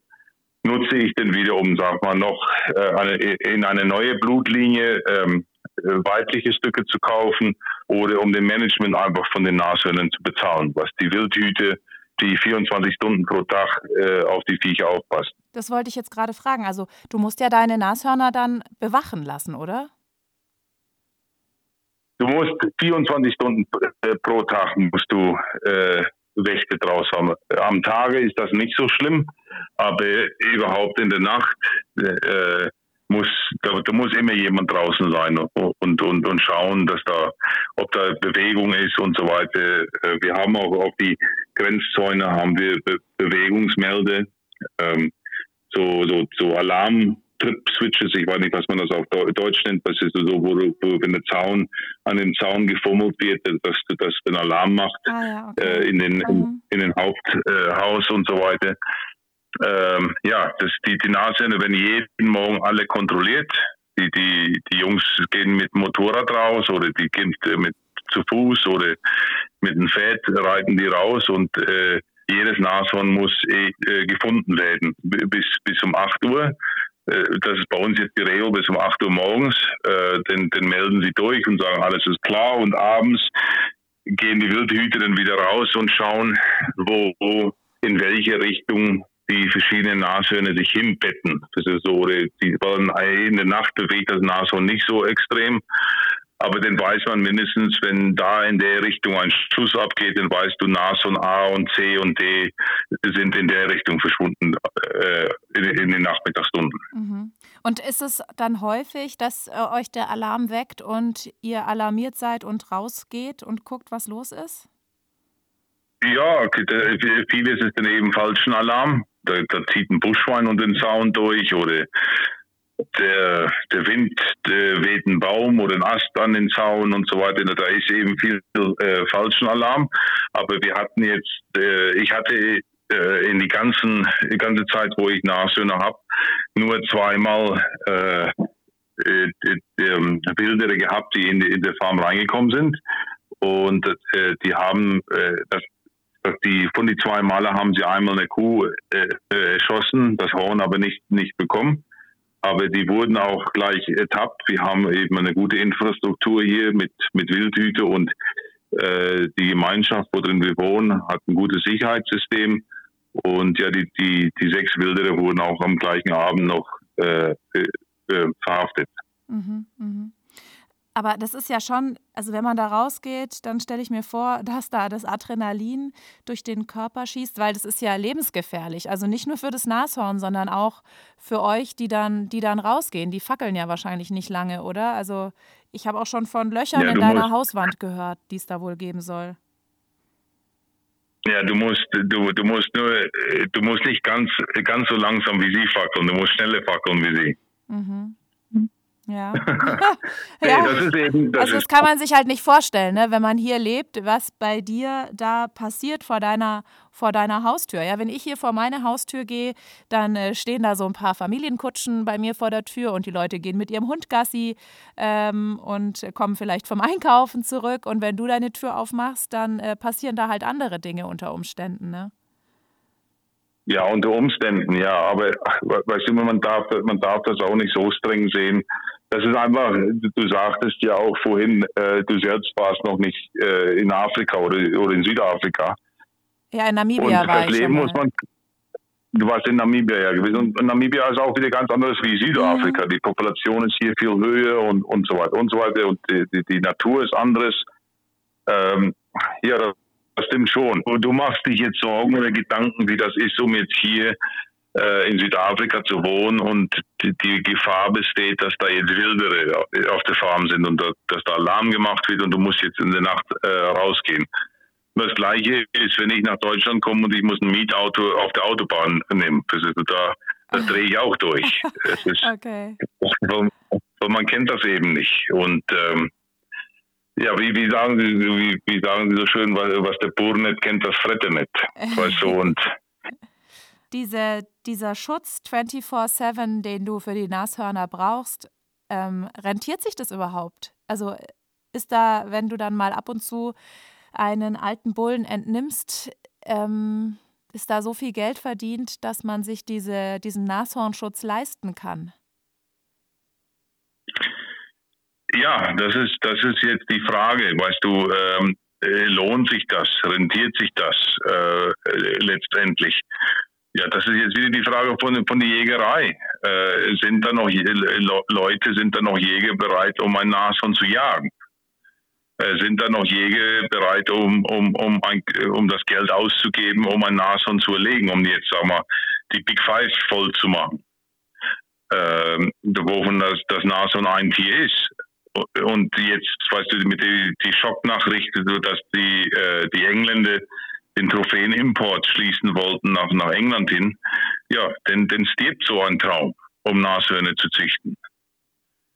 nutze ich dann wieder, um, sag mal, noch äh, eine, in eine neue Blutlinie ähm, äh, weibliche Stücke zu kaufen oder um den Management einfach von den Nashörnern zu bezahlen, was die Wildhüte, die 24 Stunden pro Tag äh, auf die Viecher aufpassen. Das wollte ich jetzt gerade fragen. Also du musst ja deine Nashörner dann bewachen lassen, oder? Du musst 24 Stunden äh, pro Tag musst du äh, Wächter draus haben. Am Tage ist das nicht so schlimm, aber überhaupt in der Nacht äh, muss da, da, muss immer jemand draußen sein und, und, und schauen, dass da, ob da Bewegung ist und so weiter. Äh, wir haben auch auf die Grenzzäune haben wir Be Bewegungsmelde, ähm, so, so, so Alarm Trip-Switches, ich weiß nicht, was man das auf Deutsch nennt, das ist so, wo, wo wenn der Zaun an den Zaun gefummelt wird, dass das den Alarm macht ah, ja, okay. äh, in den mhm. in, in den Haupthaus äh, und so weiter. Ähm, ja, das, die, die Nashörner werden jeden Morgen alle kontrolliert. Die, die, die Jungs gehen mit Motorrad raus oder die gehen mit zu Fuß oder mit dem Pferd reiten die raus und äh, jedes Nashorn muss eh, äh, gefunden werden bis, bis um 8 Uhr. Äh, das ist bei uns jetzt die Regel bis um 8 Uhr morgens. Äh, den, den melden sie durch und sagen, alles ist klar. Und abends gehen die Wildhüter dann wieder raus und schauen, wo, wo in welche Richtung die verschiedenen Nashörner sich hinbetten. Das ist so, die wollen in der Nacht bewegt das Nashorn nicht so extrem. Aber dann weiß man mindestens, wenn da in der Richtung ein Schuss abgeht, dann weißt du, Nashorn A und C und D sind in der Richtung verschwunden äh, in, in, den Nachmittagsstunden. Mhm. Und ist es dann häufig, dass äh, euch der Alarm weckt und ihr alarmiert seid und rausgeht und guckt, was los ist? Ja, vieles ist dann eben falschen Alarm. Da, da zieht ein Buschwein unter den Zaun durch oder der, der Wind der weht einen Baum oder einen Ast an den Zaun und so weiter. Da ist eben viel äh, falschen Alarm. Aber wir hatten jetzt, äh, ich hatte äh, in die, ganzen, die ganze Zeit, wo ich Nashörner habe, nur zweimal äh, äh, ähm, Bilder gehabt, die in in die Farm reingekommen sind. Und äh, die haben äh, das die von die zwei Male haben sie einmal eine Kuh äh, äh, erschossen, das Horn aber nicht nicht bekommen. Aber die wurden auch gleich ertappt. Wir haben eben eine gute Infrastruktur hier mit mit Wildhüte und äh, die Gemeinschaft, wo drin wir wohnen, hat ein gutes Sicherheitssystem. Und ja, die, die, die sechs Wilderer wurden auch am gleichen Abend noch äh, äh, verhaftet. Mhm, mh. Aber das ist ja schon, also wenn man da rausgeht, dann stelle ich mir vor, dass da das Adrenalin durch den Körper schießt, weil das ist ja lebensgefährlich. Also nicht nur für das Nashorn, sondern auch für euch, die dann, die dann rausgehen. Die fackeln ja wahrscheinlich nicht lange, oder? Also ich habe auch schon von Löchern ja, in deiner Hauswand gehört, die es da wohl geben soll. Ja, du musst, du, du musst nur, du musst nicht ganz, ganz so langsam wie sie fackeln, du musst schneller fackeln wie sie. Mhm. Ja. ja. das eben, das also das kann man sich halt nicht vorstellen, ne? wenn man hier lebt, was bei dir da passiert vor deiner, vor deiner Haustür. Ja, wenn ich hier vor meine Haustür gehe, dann äh, stehen da so ein paar Familienkutschen bei mir vor der Tür und die Leute gehen mit ihrem Hund Gassi ähm, und kommen vielleicht vom Einkaufen zurück. Und wenn du deine Tür aufmachst, dann äh, passieren da halt andere Dinge unter Umständen. Ne? Ja, unter Umständen, ja. Aber weißt du, man darf, man darf das auch nicht so streng sehen. Das ist einfach, du sagtest ja auch vorhin, äh, du selbst warst noch nicht äh, in Afrika oder, oder in Südafrika. Ja, in Namibia und war das ich Leben muss man, Du warst in Namibia ja gewesen. Und Namibia ist auch wieder ganz anderes wie Südafrika. Mhm. Die Population ist hier viel höher und, und so weiter und so weiter. Und die, die, die Natur ist anderes. Ähm, ja, das, das stimmt schon. Und du machst dich jetzt Sorgen oder Gedanken, wie das ist, um jetzt hier in Südafrika zu wohnen und die, Gefahr besteht, dass da jetzt Wildere auf der Farm sind und dass da Alarm gemacht wird und du musst jetzt in der Nacht äh, rausgehen. Das gleiche ist, wenn ich nach Deutschland komme und ich muss ein Mietauto auf der Autobahn nehmen. Also da, da drehe ich auch durch. Ist, okay. Man kennt das eben nicht. Und ähm, ja, wie, wie, sagen Sie, wie, wie sagen Sie so schön, was, der Bauer nicht kennt, das Fretter nicht. Weißt du, und diese, dieser Schutz 24-7, den du für die Nashörner brauchst, ähm, rentiert sich das überhaupt? Also ist da, wenn du dann mal ab und zu einen alten Bullen entnimmst, ähm, ist da so viel Geld verdient, dass man sich diese, diesen Nashornschutz leisten kann? Ja, das ist, das ist jetzt die Frage. Weißt du, ähm, äh, lohnt sich das? Rentiert sich das äh, letztendlich? Ja, das ist jetzt wieder die Frage von, von der Jägerei. Äh, sind da noch Leute, sind da noch Jäger bereit, um ein Nashorn zu jagen? Äh, sind da noch Jäger bereit, um, um, um, ein, um das Geld auszugeben, um ein Nashorn zu erlegen, um jetzt, sagen wir, die Big Five voll zu machen? Ähm, wovon das, das Nashorn ein Tier ist. Und jetzt, weißt du, mit die, die Schocknachricht, dass die, äh, die Engländer den Trophäenimport schließen wollten nach, nach England hin, ja, denn, denn stirbt so ein Traum, um Nashörner zu züchten.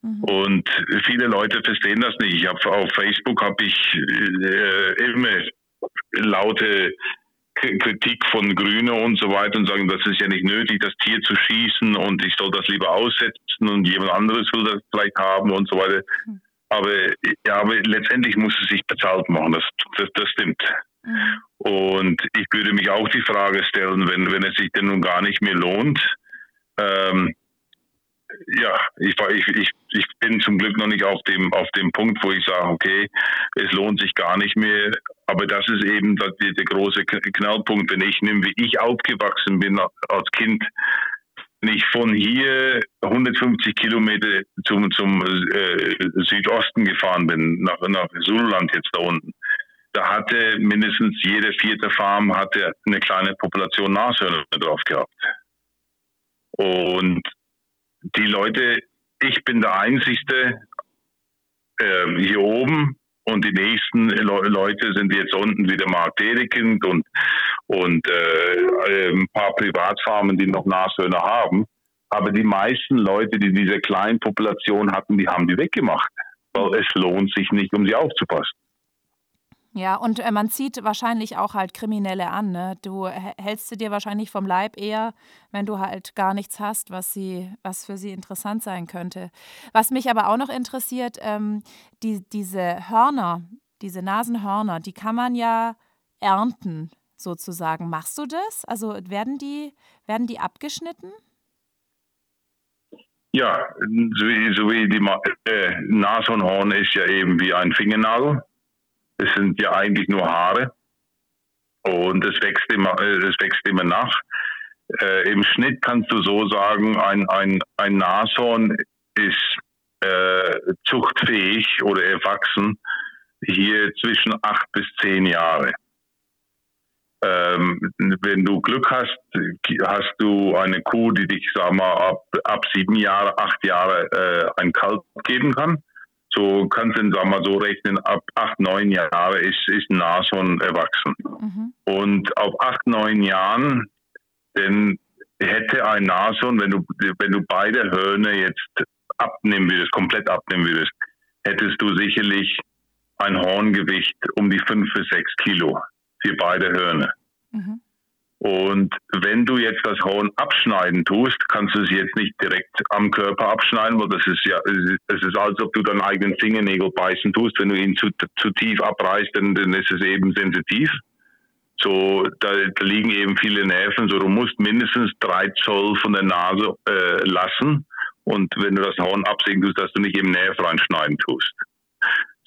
Mhm. Und viele Leute verstehen das nicht. Ich habe auf Facebook habe ich äh, immer laute Kritik von Grüne und so weiter und sagen, das ist ja nicht nötig, das Tier zu schießen und ich soll das lieber aussetzen und jemand anderes will das vielleicht haben und so weiter. Mhm. Aber, ja, aber letztendlich muss es sich bezahlt machen, das, das, das stimmt. Und ich würde mich auch die Frage stellen, wenn, wenn es sich denn nun gar nicht mehr lohnt, ähm, ja, ich, ich, ich, ich bin zum Glück noch nicht auf dem, auf dem Punkt, wo ich sage, okay, es lohnt sich gar nicht mehr. Aber das ist eben der, der große Knallpunkt, wenn ich nehme, wie ich aufgewachsen bin als Kind. Wenn ich von hier 150 Kilometer zum, zum äh, Südosten gefahren bin, nach, nach Sululand jetzt da unten, da hatte mindestens jede vierte Farm hatte eine kleine Population Nashörner drauf gehabt. Und die Leute, ich bin der Einzige äh, hier oben und die nächsten Le Leute sind jetzt unten wieder Mark Dedekind und, und äh, ein paar Privatfarmen, die noch Nashörner haben. Aber die meisten Leute, die diese kleinen Population hatten, die haben die weggemacht, weil es lohnt sich nicht, um sie aufzupassen. Ja, und äh, man zieht wahrscheinlich auch halt Kriminelle an. Ne? Du hältst sie dir wahrscheinlich vom Leib eher, wenn du halt gar nichts hast, was, sie, was für sie interessant sein könnte. Was mich aber auch noch interessiert, ähm, die, diese Hörner, diese Nasenhörner, die kann man ja ernten, sozusagen. Machst du das? Also werden die, werden die abgeschnitten? Ja, so wie, so wie die äh, Nashornhorn ist ja eben wie ein Fingernagel. Es sind ja eigentlich nur Haare und es wächst immer, äh, es wächst immer nach. Äh, Im Schnitt kannst du so sagen, ein, ein, ein Nashorn ist äh, zuchtfähig oder erwachsen hier zwischen acht bis zehn Jahre. Ähm, wenn du Glück hast, hast du eine Kuh, die dich, sag mal, ab, ab sieben Jahre, acht Jahre äh, ein Kalb geben kann. So kannst du sag mal so rechnen, ab acht, neun Jahre ist, ist ein Nashorn erwachsen. Mhm. Und auf acht, neun Jahren, dann hätte ein Nashorn, wenn du, wenn du beide Hörner jetzt abnehmen würdest, komplett abnehmen würdest, hättest du sicherlich ein Horngewicht um die fünf bis sechs Kilo für beide Hörner. Mhm. Und wenn du jetzt das Horn abschneiden tust, kannst du es jetzt nicht direkt am Körper abschneiden, weil das ist ja, es ist als ob du deinen eigenen Fingernägel beißen tust. Wenn du ihn zu, zu tief abreißt, dann, dann ist es eben sensitiv. So, da, da, liegen eben viele Nerven. So, du musst mindestens drei Zoll von der Nase äh, lassen. Und wenn du das Horn absägen tust, dass du nicht im Nerv reinschneiden tust.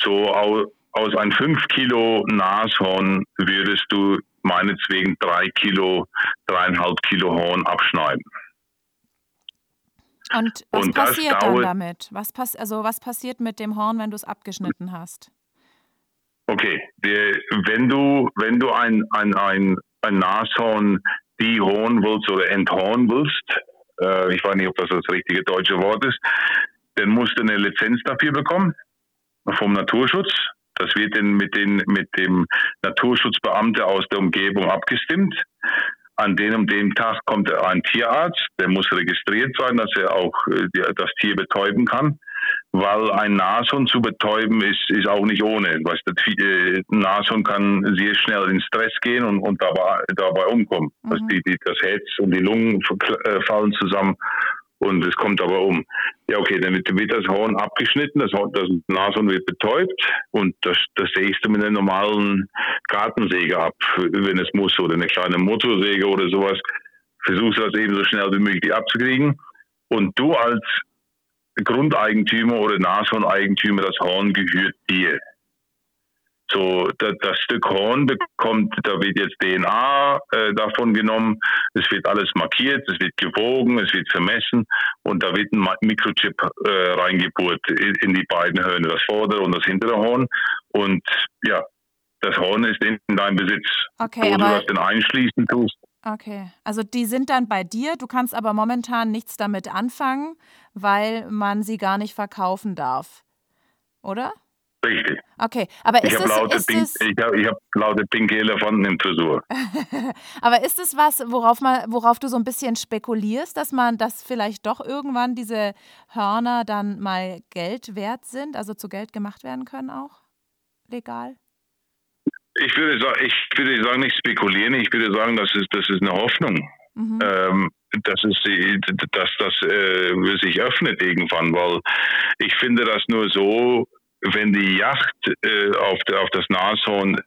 So, aus, aus ein 5 Kilo Nashorn würdest du meinetwegen drei Kilo, dreieinhalb Kilo Horn abschneiden. Und was Und passiert dann damit? Was, pass also was passiert mit dem Horn, wenn du es abgeschnitten hast? Okay, der, wenn du, wenn du ein, ein, ein, ein Nashorn dehorn willst oder enthorn willst, äh, ich weiß nicht, ob das das richtige deutsche Wort ist, dann musst du eine Lizenz dafür bekommen vom Naturschutz. Das wird dann mit, den, mit dem Naturschutzbeamte aus der Umgebung abgestimmt. An dem und dem Tag kommt ein Tierarzt, der muss registriert sein, dass er auch äh, das Tier betäuben kann. Weil ein Nashorn zu betäuben ist, ist auch nicht ohne. Weißt, das äh, Nashorn kann sehr schnell in Stress gehen und, und dabei, dabei umkommen. Mhm. Also die, die, das Herz und die Lungen äh, fallen zusammen und es kommt aber um. Ja, okay, dann wird, das Horn abgeschnitten, das, Horn, das Nashorn wird betäubt und das, das sägst du mit einer normalen Gartensäge ab, wenn es muss, oder eine kleine Motorsäge oder sowas. Versuchst das eben so schnell wie möglich abzukriegen. Und du als Grundeigentümer oder Nashorn-Eigentümer, das Horn gehört dir. So, das, das, Stück Horn bekommt, da wird jetzt DNA äh, davon genommen, es wird alles markiert, es wird gewogen, es wird vermessen und da wird ein Mikrochip äh, reingebohrt in, in, die beiden Hörner, das vordere und das hintere Horn. Und ja, das Horn ist in, in deinem Besitz. Okay, wo du das denn einschließen tust. Okay, also die sind dann bei dir, du kannst aber momentan nichts damit anfangen, weil man sie gar nicht verkaufen darf, oder? Richtig. Okay, aber ist ich habe laute, ist Pink, es, ich hab, ich hab laute pinke Elefanten im Tresor. aber ist es was, worauf, man, worauf du so ein bisschen spekulierst, dass man, dass vielleicht doch irgendwann diese Hörner dann mal Geld wert sind, also zu Geld gemacht werden können auch? Legal? Ich würde, sagen, ich würde sagen, nicht spekulieren, ich würde sagen, das ist, das ist eine Hoffnung. Mhm. Ähm, dass es dass das äh, sich öffnet irgendwann, weil ich finde das nur so wenn die Yacht äh, auf, auf, das Nashorn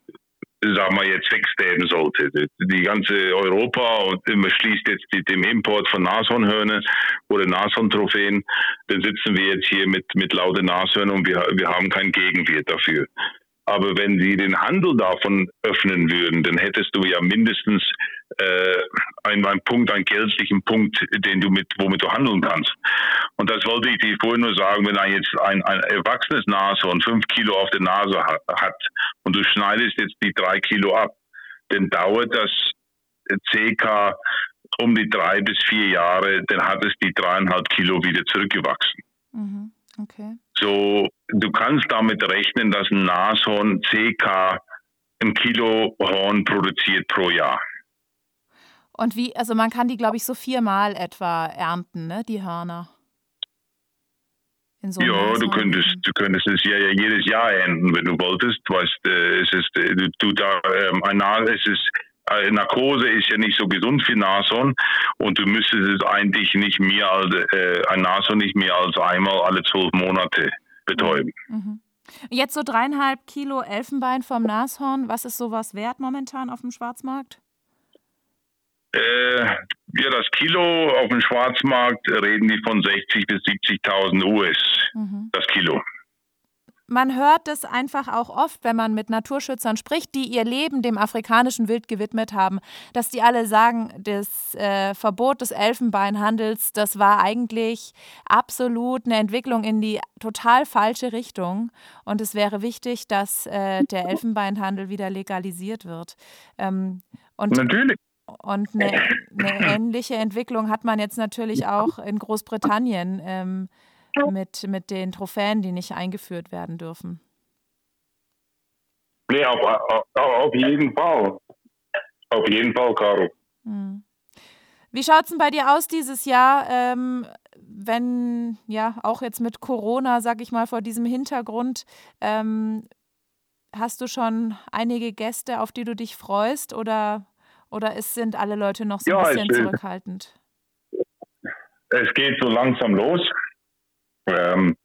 sagen wir jetzt wegsterben sollte. Die ganze Europa und man schließt jetzt mit dem Import von Nashornhörner oder Nashorntrophäen, dann sitzen wir jetzt hier mit, mit lauten Nashörnern und wir, wir haben keinen Gegenwert dafür. Aber wenn sie den Handel davon öffnen würden, dann hättest du ja mindestens äh, einen, einen Punkt, einen geldlichen Punkt, den du mit, womit du handeln kannst. Und das wollte ich dir vorhin nur sagen, wenn er jetzt ein, ein erwachsenes Nashorn fünf Kilo auf der Nase hat und du schneidest jetzt die drei Kilo ab, dann dauert das CK um die drei bis vier Jahre, dann hat es die dreieinhalb Kilo wieder zurückgewachsen. Mhm. Okay. So, du kannst damit rechnen, dass ein Nashorn CK ein Kilo Horn produziert pro Jahr. Und wie, also man kann die, glaube ich, so viermal etwa ernten, ne, die Hörner. So ja, du könntest, du könntest es ja, ja, jedes Jahr ernten, wenn du wolltest. Weißt, äh, es ist, äh, du, da, ein, es ist äh, Narkose ist ja nicht so gesund für Nashorn und du müsstest es eigentlich nicht mehr als äh, ein Nashorn nicht mehr als einmal alle zwölf Monate betäuben. Mhm. Jetzt so dreieinhalb Kilo Elfenbein vom Nashorn. Was ist sowas wert momentan auf dem Schwarzmarkt? Äh, ja, das Kilo auf dem Schwarzmarkt reden die von 60 bis 70.000 US. Mhm. Das Kilo man hört es einfach auch oft, wenn man mit Naturschützern spricht, die ihr Leben dem afrikanischen Wild gewidmet haben, dass die alle sagen, das äh, Verbot des Elfenbeinhandels, das war eigentlich absolut eine Entwicklung in die total falsche Richtung. Und es wäre wichtig, dass äh, der Elfenbeinhandel wieder legalisiert wird. Ähm, und Natürlich. Und eine, eine, ähnliche Entwicklung hat man jetzt natürlich auch in Großbritannien. Ähm, mit, mit den Trophäen, die nicht eingeführt werden dürfen. Nee, auf, auf, auf jeden Fall. Auf jeden Fall, Caro. Hm. Wie schaut es denn bei dir aus dieses Jahr, ähm, wenn, ja, auch jetzt mit Corona, sag ich mal, vor diesem Hintergrund, ähm, hast du schon einige Gäste, auf die du dich freust oder, oder ist, sind alle Leute noch so ja, ein bisschen zurückhaltend? Es geht so langsam los. Ähm,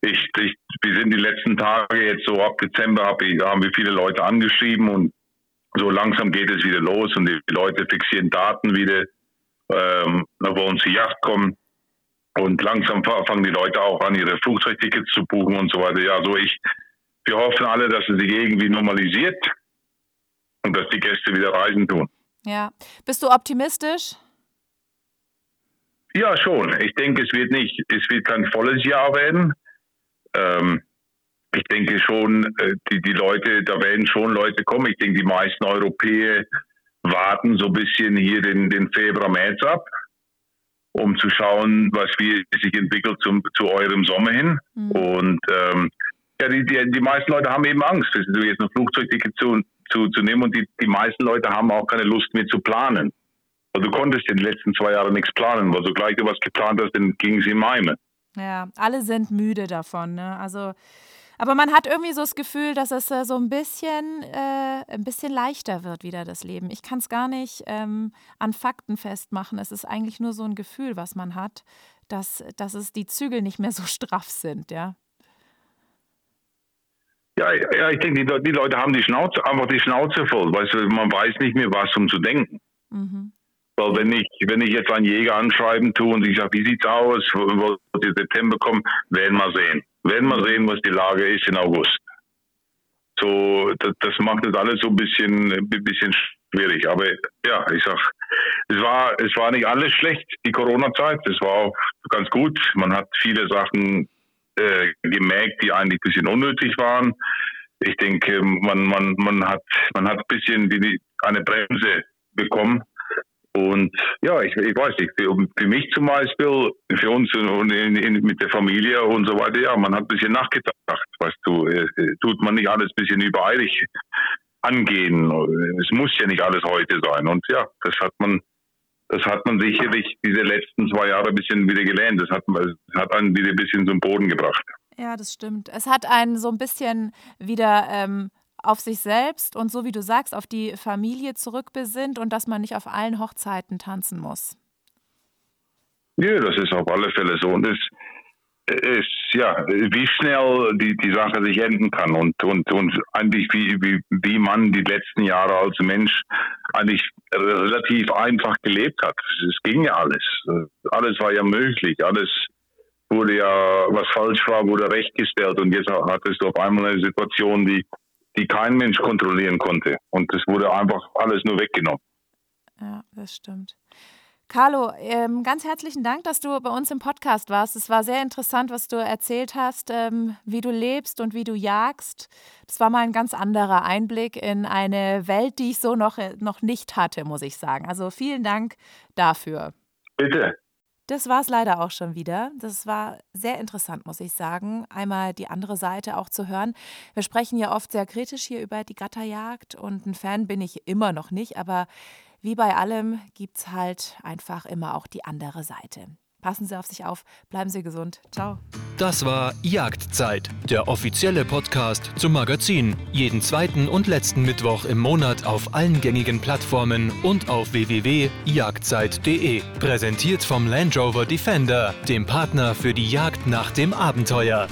ich, ich, wir sind die letzten Tage jetzt so ab Dezember hab ich, haben wir viele Leute angeschrieben und so langsam geht es wieder los und die Leute fixieren Daten wieder, ähm, wollen zur Yacht kommen und langsam fangen die Leute auch an, ihre Flugzeugtickets zu buchen und so weiter. Ja, so ich, wir hoffen alle, dass es sich irgendwie normalisiert und dass die Gäste wieder reisen tun. Ja. Bist du optimistisch? Ja, schon. Ich denke, es wird nicht, es wird kein volles Jahr werden. Ähm, ich denke schon, äh, die, die Leute, da werden schon Leute kommen. Ich denke, die meisten Europäer warten so ein bisschen hier den, den Februar, März ab, um zu schauen, was wie sich entwickelt zum, zu eurem Sommer hin. Mhm. Und ähm, ja, die, die, die meisten Leute haben eben Angst, du jetzt ein Flugzeugticket zu, zu, zu nehmen und die, die meisten Leute haben auch keine Lust mehr zu planen. Also du konntest in den letzten zwei Jahren nichts planen, weil sobald du was geplant hast, dann ging es im Eime. Ja, alle sind müde davon. Ne? Also, aber man hat irgendwie so das Gefühl, dass es äh, so ein bisschen, äh, ein bisschen leichter wird wieder das Leben. Ich kann es gar nicht ähm, an Fakten festmachen. Es ist eigentlich nur so ein Gefühl, was man hat, dass, dass es die Zügel nicht mehr so straff sind, ja. Ja, ja ich denke, die, die Leute haben die Schnauze, einfach die Schnauze voll. Weißt du, man weiß nicht mehr, was um zu denken. Mhm. Weil wenn ich, wenn ich jetzt einen Jäger anschreiben tue und ich sage, wie sieht's aus, wo die September kommen, werden wir sehen. Werden wir sehen, was die Lage ist in August. So, das, das macht das alles so ein bisschen, ein bisschen schwierig. Aber ja, ich sag, es war, es war nicht alles schlecht, die Corona-Zeit. Es war auch ganz gut. Man hat viele Sachen äh, gemerkt, die eigentlich ein bisschen unnötig waren. Ich denke, man, man, man hat, man hat ein bisschen die, eine Bremse bekommen und ja, ich, ich weiß nicht, für, für, mich zum Beispiel, für uns und in, in, mit der Familie und so weiter, ja, man hat ein bisschen nachgedacht, weißt du, äh, tut man nicht alles ein bisschen übereilig angehen. Es muss ja nicht alles heute sein. Und ja, das hat man, das hat man sicherlich diese letzten zwei Jahre ein bisschen wieder gelernt. Das hat, das hat einen wieder ein bisschen zum Boden gebracht. Ja, das stimmt. Es hat einen so ein bisschen wieder ähm, auf sich selbst und so wie du sagst, auf die Familie zurückbesinnt und dass man nicht auf allen Hochzeiten tanzen muss. Ja, das ist auf alle Fälle so. Und das, ist ja, wie schnell die, die Sache sich enden kann und, und, und eigentlich wie, wie, wie man die letzten Jahre als Mensch eigentlich relativ einfach gelebt hat. Es ging ja alles. Alles war ja möglich. Alles wurde ja, was falsch war, wurde rechtgestellt und jetzt hattest du auf einmal eine Situation, die, die kein Mensch kontrollieren konnte. Und es wurde einfach alles nur weggenommen. Ja, das stimmt. Carlo, ähm, ganz herzlichen Dank, dass du bei uns im Podcast warst. Es war sehr interessant, was du erzählt hast, ähm, wie du lebst und wie du jagst. Das war mal ein ganz anderer Einblick in eine Welt, die ich so noch, äh, noch nicht hatte, muss ich sagen. Also vielen Dank dafür. Bitte. Das war es leider auch schon wieder. Das war sehr interessant, muss ich sagen, einmal die andere Seite auch zu hören. Wir sprechen ja oft sehr kritisch hier über die Gatterjagd und ein Fan bin ich immer noch nicht, aber wie bei allem gibt es halt einfach immer auch die andere Seite. Passen Sie auf sich auf, bleiben Sie gesund. Ciao. Das war Jagdzeit, der offizielle Podcast zum Magazin. Jeden zweiten und letzten Mittwoch im Monat auf allen gängigen Plattformen und auf www.jagdzeit.de. Präsentiert vom Land Rover Defender, dem Partner für die Jagd nach dem Abenteuer.